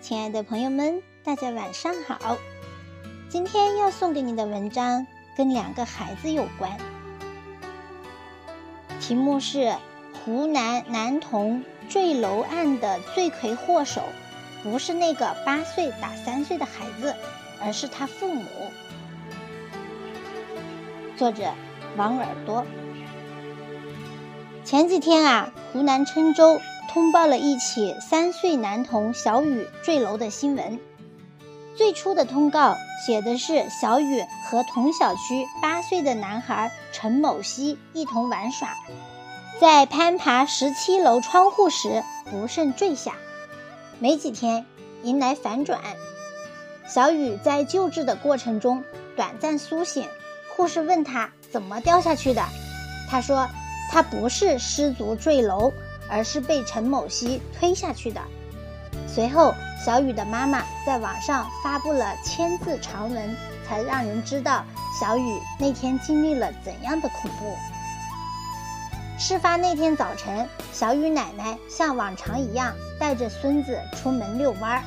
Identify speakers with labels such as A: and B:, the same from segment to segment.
A: 亲爱的朋友们，大家晚上好！今天要送给你的文章跟两个孩子有关，题目是湖南男童坠楼案的罪魁祸首，不是那个八岁打三岁的孩子，而是他父母。作者王耳朵。前几天啊，湖南郴州。通报了一起三岁男童小雨坠楼的新闻。最初的通告写的是小雨和同小区八岁的男孩陈某熙一同玩耍，在攀爬十七楼窗户时不慎坠下。没几天，迎来反转。小雨在救治的过程中短暂苏醒，护士问他怎么掉下去的，他说他不是失足坠楼。而是被陈某熙推下去的。随后，小雨的妈妈在网上发布了千字长文，才让人知道小雨那天经历了怎样的恐怖。事发那天早晨，小雨奶奶像往常一样带着孙子出门遛弯儿。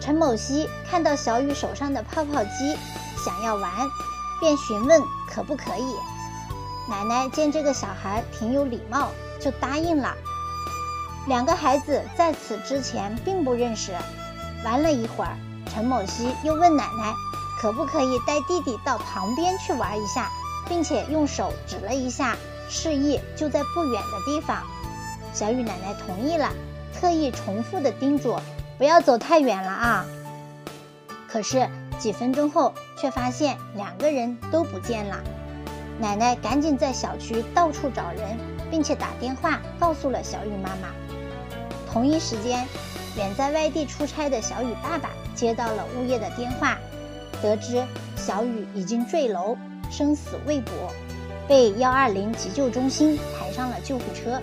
A: 陈某熙看到小雨手上的泡泡机，想要玩，便询问可不可以。奶奶见这个小孩挺有礼貌。就答应了。两个孩子在此之前并不认识。玩了一会儿，陈某熙又问奶奶，可不可以带弟弟到旁边去玩一下，并且用手指了一下，示意就在不远的地方。小雨奶奶同意了，特意重复的叮嘱，不要走太远了啊。可是几分钟后，却发现两个人都不见了。奶奶赶紧在小区到处找人。并且打电话告诉了小雨妈妈。同一时间，远在外地出差的小雨爸爸接到了物业的电话，得知小雨已经坠楼，生死未卜，被幺二零急救中心抬上了救护车。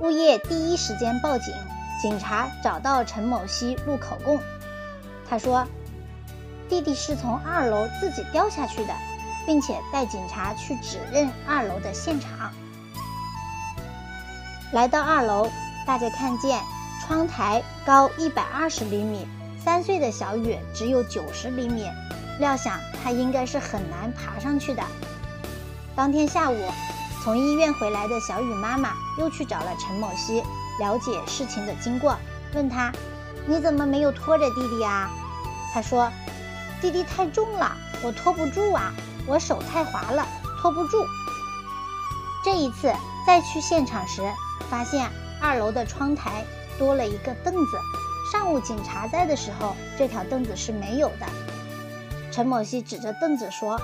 A: 物业第一时间报警，警察找到陈某熙录口供。他说：“弟弟是从二楼自己掉下去的。”并且带警察去指认二楼的现场。来到二楼，大家看见窗台高一百二十厘米，三岁的小雨只有九十厘米，料想他应该是很难爬上去的。当天下午，从医院回来的小雨妈妈又去找了陈某熙，了解事情的经过，问他：“你怎么没有拖着弟弟啊？”他说：“弟弟太重了，我拖不住啊。”我手太滑了，拖不住。这一次再去现场时，发现二楼的窗台多了一个凳子。上午警察在的时候，这条凳子是没有的。陈某熙指着凳子说：“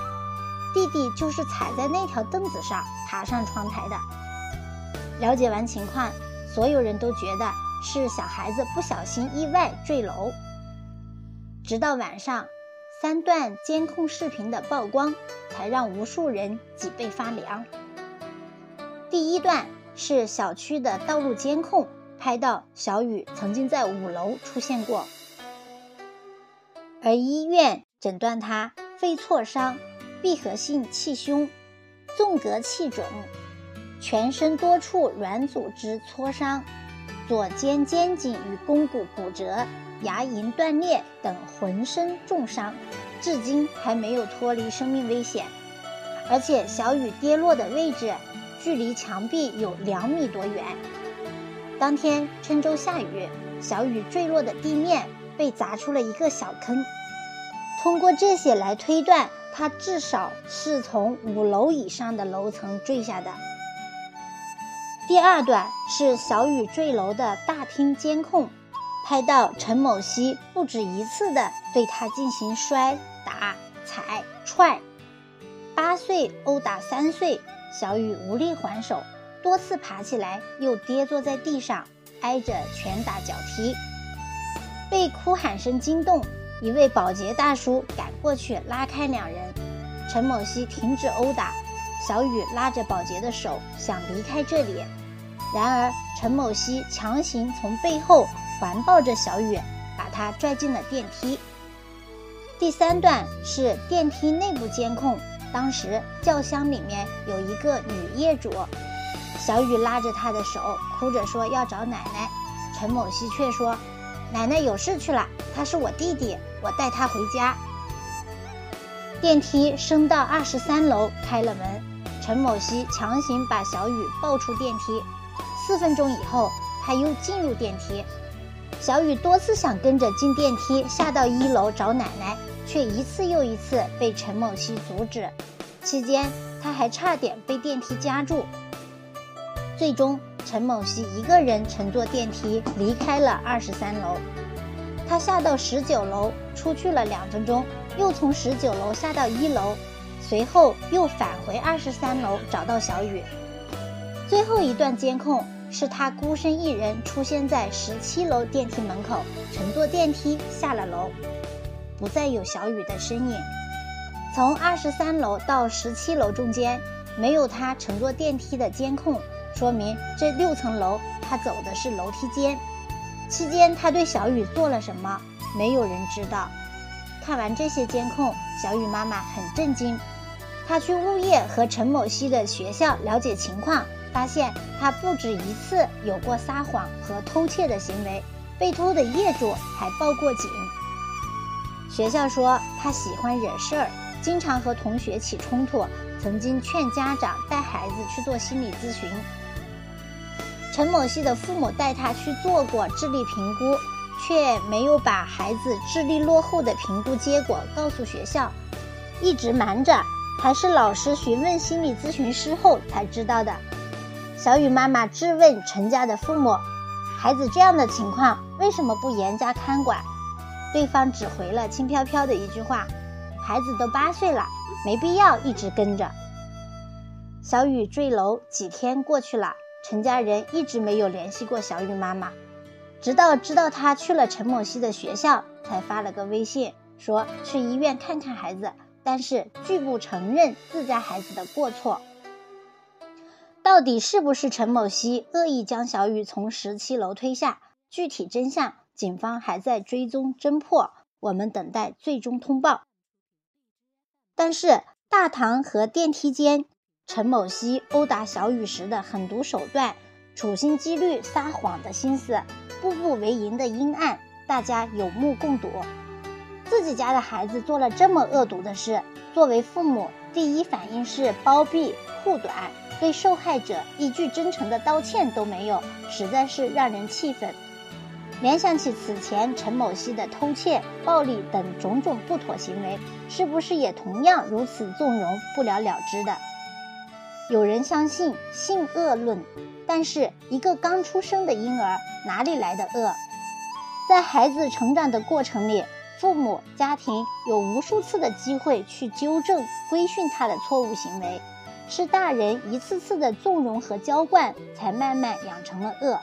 A: 弟弟就是踩在那条凳子上爬上窗台的。”了解完情况，所有人都觉得是小孩子不小心意外坠楼。直到晚上。三段监控视频的曝光，才让无数人脊背发凉。第一段是小区的道路监控，拍到小雨曾经在五楼出现过，而医院诊断他肺挫伤、闭合性气胸、纵隔气肿，全身多处软组织挫伤，左肩肩颈与肱骨骨折。牙龈断裂等浑身重伤，至今还没有脱离生命危险。而且小雨跌落的位置距离墙壁有两米多远。当天郴州下雨，小雨坠落的地面被砸出了一个小坑。通过这些来推断，他至少是从五楼以上的楼层坠下的。第二段是小雨坠楼的大厅监控。拍到陈某熙不止一次的对他进行摔打踩踹，八岁殴打三岁，小雨无力还手，多次爬起来又跌坐在地上，挨着拳打脚踢，被哭喊声惊动，一位保洁大叔赶过去拉开两人，陈某熙停止殴打，小雨拉着保洁的手想离开这里，然而陈某熙强行从背后。环抱着小雨，把她拽进了电梯。第三段是电梯内部监控，当时轿厢里面有一个女业主，小雨拉着她的手，哭着说要找奶奶，陈某熙却说奶奶有事去了，他是我弟弟，我带他回家。电梯升到二十三楼，开了门，陈某希强行把小雨抱出电梯。四分钟以后，他又进入电梯。小雨多次想跟着进电梯下到一楼找奶奶，却一次又一次被陈某希阻止。期间，他还差点被电梯夹住。最终，陈某希一个人乘坐电梯离开了二十三楼。他下到十九楼，出去了两分钟，又从十九楼下到一楼，随后又返回二十三楼找到小雨。最后一段监控是他孤身一人出现在十七楼电梯门口，乘坐电梯下了楼，不再有小雨的身影。从二十三楼到十七楼中间没有他乘坐电梯的监控，说明这六层楼他走的是楼梯间。期间他对小雨做了什么，没有人知道。看完这些监控，小雨妈妈很震惊。她去物业和陈某希的学校了解情况，发现他不止一次有过撒谎和偷窃的行为，被偷的业主还报过警。学校说他喜欢惹事儿，经常和同学起冲突，曾经劝家长带孩子去做心理咨询。陈某希的父母带他去做过智力评估，却没有把孩子智力落后的评估结果告诉学校，一直瞒着，还是老师询问心理咨询师后才知道的。小雨妈妈质问陈家的父母：“孩子这样的情况，为什么不严加看管？”对方只回了轻飘飘的一句话：“孩子都八岁了，没必要一直跟着。”小雨坠楼几天过去了。陈家人一直没有联系过小雨妈妈，直到知道她去了陈某希的学校，才发了个微信说去医院看看孩子，但是拒不承认自家孩子的过错。到底是不是陈某希恶意将小雨从十七楼推下？具体真相，警方还在追踪侦破，我们等待最终通报。但是大堂和电梯间。陈某希殴打小雨时的狠毒手段，处心积虑撒谎的心思，步步为营的阴暗，大家有目共睹。自己家的孩子做了这么恶毒的事，作为父母，第一反应是包庇护短，对受害者一句真诚的道歉都没有，实在是让人气愤。联想起此前陈某希的偷窃、暴力等种种不妥行为，是不是也同样如此纵容、不了了之的？有人相信性恶论，但是一个刚出生的婴儿哪里来的恶？在孩子成长的过程里，父母家庭有无数次的机会去纠正、规训他的错误行为，是大人一次次的纵容和娇惯，才慢慢养成了恶。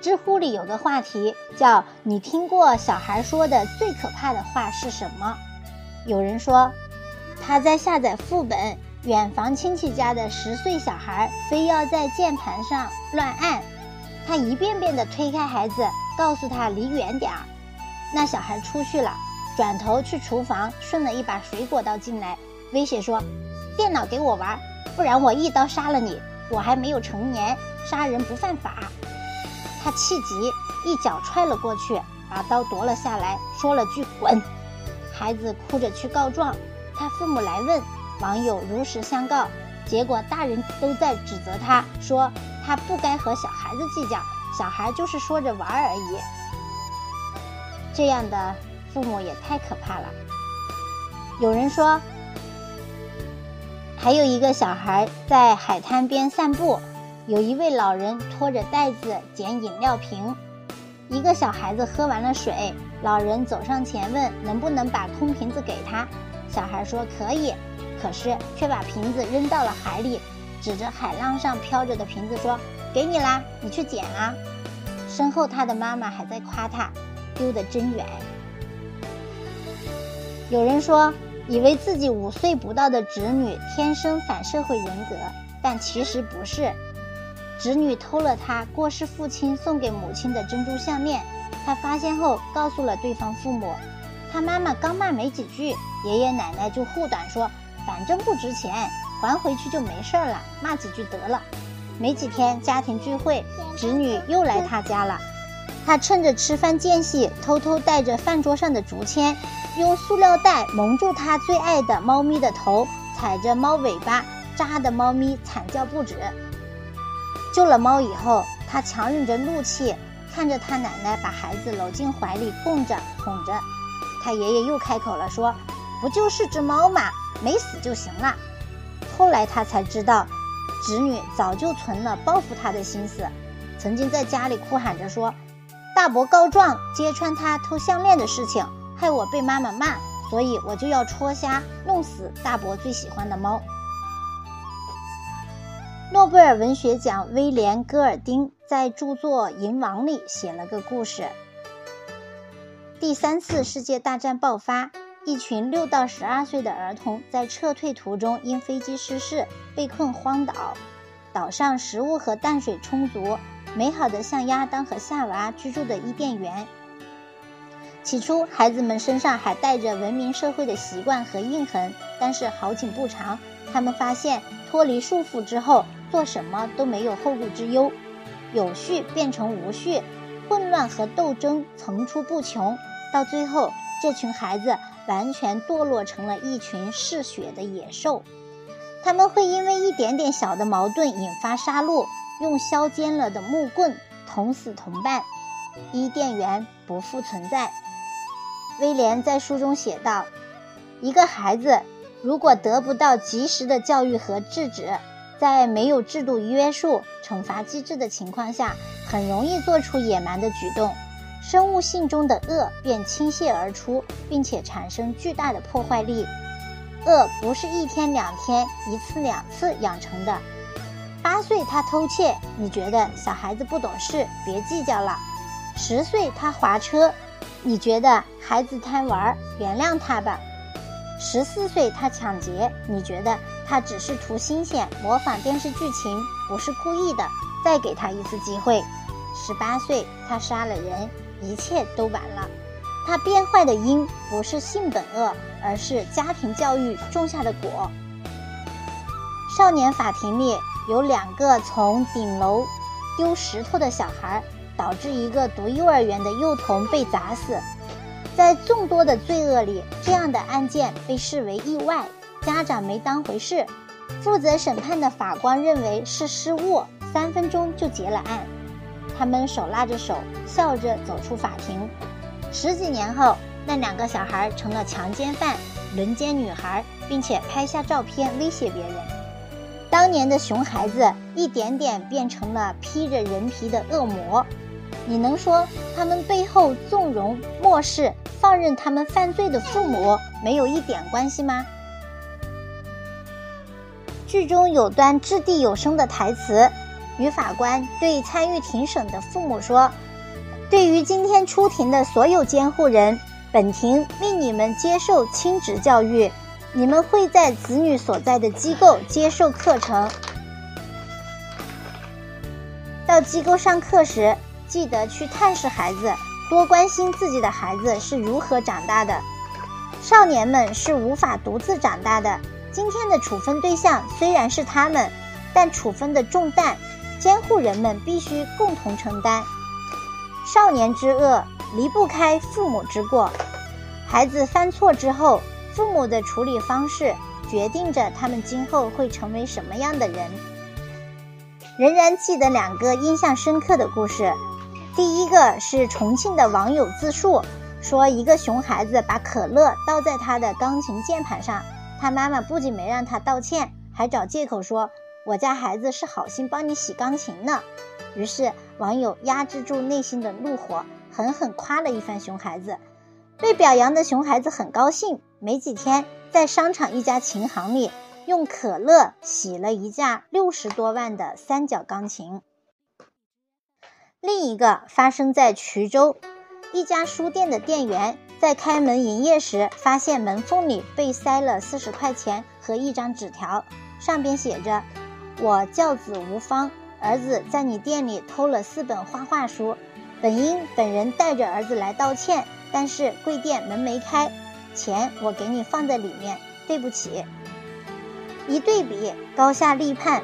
A: 知乎里有个话题叫“你听过小孩说的最可怕的话是什么？”有人说，他在下载副本。远房亲戚家的十岁小孩非要在键盘上乱按，他一遍遍的推开孩子，告诉他离远点儿。那小孩出去了，转头去厨房顺了一把水果刀进来，威胁说：“电脑给我玩，不然我一刀杀了你。我还没有成年，杀人不犯法。”他气急，一脚踹了过去，把刀夺了下来，说了句“滚”。孩子哭着去告状，他父母来问。网友如实相告，结果大人都在指责他，说他不该和小孩子计较，小孩就是说着玩而已。这样的父母也太可怕了。有人说，还有一个小孩在海滩边散步，有一位老人拖着袋子捡饮料瓶，一个小孩子喝完了水，老人走上前问能不能把空瓶子给他，小孩说可以。可是却把瓶子扔到了海里，指着海浪上飘着的瓶子说：“给你啦，你去捡啊！”身后他的妈妈还在夸他：“丢得真远。”有人说，以为自己五岁不到的侄女天生反社会人格，但其实不是。侄女偷了他过世父亲送给母亲的珍珠项链，他发现后告诉了对方父母，他妈妈刚骂没几句，爷爷奶奶就护短说。反正不值钱，还回去就没事了，骂几句得了。没几天，家庭聚会，侄女又来他家了。他趁着吃饭间隙，偷偷带着饭桌上的竹签，用塑料袋蒙住他最爱的猫咪的头，踩着猫尾巴，扎的猫咪惨叫不止。救了猫以后，他强忍着怒气，看着他奶奶把孩子搂进怀里供着哄着。他爷爷又开口了，说：“不就是只猫嘛，没死就行了。”后来他才知道，侄女早就存了报复他的心思，曾经在家里哭喊着说：“大伯告状揭穿他偷项链的事情，害我被妈妈骂，所以我就要戳瞎、弄死大伯最喜欢的猫。”诺贝尔文学奖威廉·戈尔丁在著作《银王》里写了个故事：第三次世界大战爆发，一群六到十二岁的儿童在撤退途中因飞机失事被困荒岛。岛上食物和淡水充足，美好的像亚当和夏娃居住的伊甸园。起初，孩子们身上还带着文明社会的习惯和印痕，但是好景不长，他们发现脱离束缚之后。做什么都没有后顾之忧，有序变成无序，混乱和斗争层出不穷，到最后，这群孩子完全堕落成了一群嗜血的野兽。他们会因为一点点小的矛盾引发杀戮，用削尖了的木棍捅死同伴。伊甸园不复存在。威廉在书中写道：“一个孩子如果得不到及时的教育和制止，”在没有制度约束、惩罚机制的情况下，很容易做出野蛮的举动，生物性中的恶便倾泻而出，并且产生巨大的破坏力。恶不是一天两天、一次两次养成的。八岁他偷窃，你觉得小孩子不懂事，别计较了；十岁他滑车，你觉得孩子贪玩，原谅他吧。十四岁他抢劫，你觉得他只是图新鲜，模仿电视剧情，不是故意的，再给他一次机会。十八岁他杀了人，一切都晚了。他变坏的因不是性本恶，而是家庭教育种下的果。少年法庭里有两个从顶楼丢石头的小孩，导致一个读幼儿园的幼童被砸死。在众多的罪恶里，这样的案件被视为意外，家长没当回事。负责审判的法官认为是失误，三分钟就结了案。他们手拉着手，笑着走出法庭。十几年后，那两个小孩成了强奸犯、轮奸女孩，并且拍下照片威胁别人。当年的熊孩子，一点点变成了披着人皮的恶魔。你能说他们背后纵容、漠视、放任他们犯罪的父母没有一点关系吗？剧中有段掷地有声的台词，女法官对参与庭审的父母说：“对于今天出庭的所有监护人，本庭命你们接受亲职教育，你们会在子女所在的机构接受课程。到机构上课时。”记得去探视孩子，多关心自己的孩子是如何长大的。少年们是无法独自长大的。今天的处分对象虽然是他们，但处分的重担，监护人们必须共同承担。少年之恶离不开父母之过。孩子犯错之后，父母的处理方式决定着他们今后会成为什么样的人。仍然记得两个印象深刻的故事。第一个是重庆的网友自述说，一个熊孩子把可乐倒在他的钢琴键盘上，他妈妈不仅没让他道歉，还找借口说我家孩子是好心帮你洗钢琴呢。于是网友压制住内心的怒火，狠狠夸了一番熊孩子。被表扬的熊孩子很高兴，没几天在商场一家琴行里用可乐洗了一架六十多万的三角钢琴。另一个发生在衢州，一家书店的店员在开门营业时，发现门缝里被塞了四十块钱和一张纸条，上边写着：“我教子无方，儿子在你店里偷了四本画画书，本应本人带着儿子来道歉，但是贵店门没开，钱我给你放在里面，对不起。”一对比，高下立判。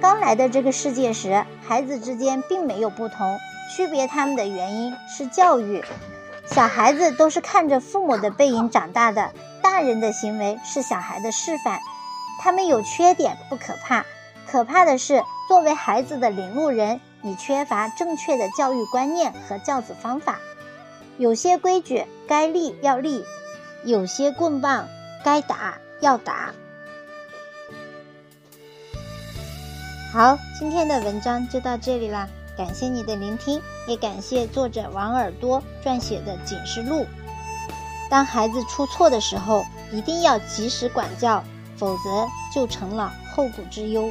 A: 刚来的这个世界时，孩子之间并没有不同，区别他们的原因是教育。小孩子都是看着父母的背影长大的，大人的行为是小孩的示范。他们有缺点不可怕，可怕的是作为孩子的领路人，你缺乏正确的教育观念和教子方法。有些规矩该立要立，有些棍棒该打要打。好，今天的文章就到这里啦，感谢你的聆听，也感谢作者王耳朵撰写的警示录。当孩子出错的时候，一定要及时管教，否则就成了后顾之忧。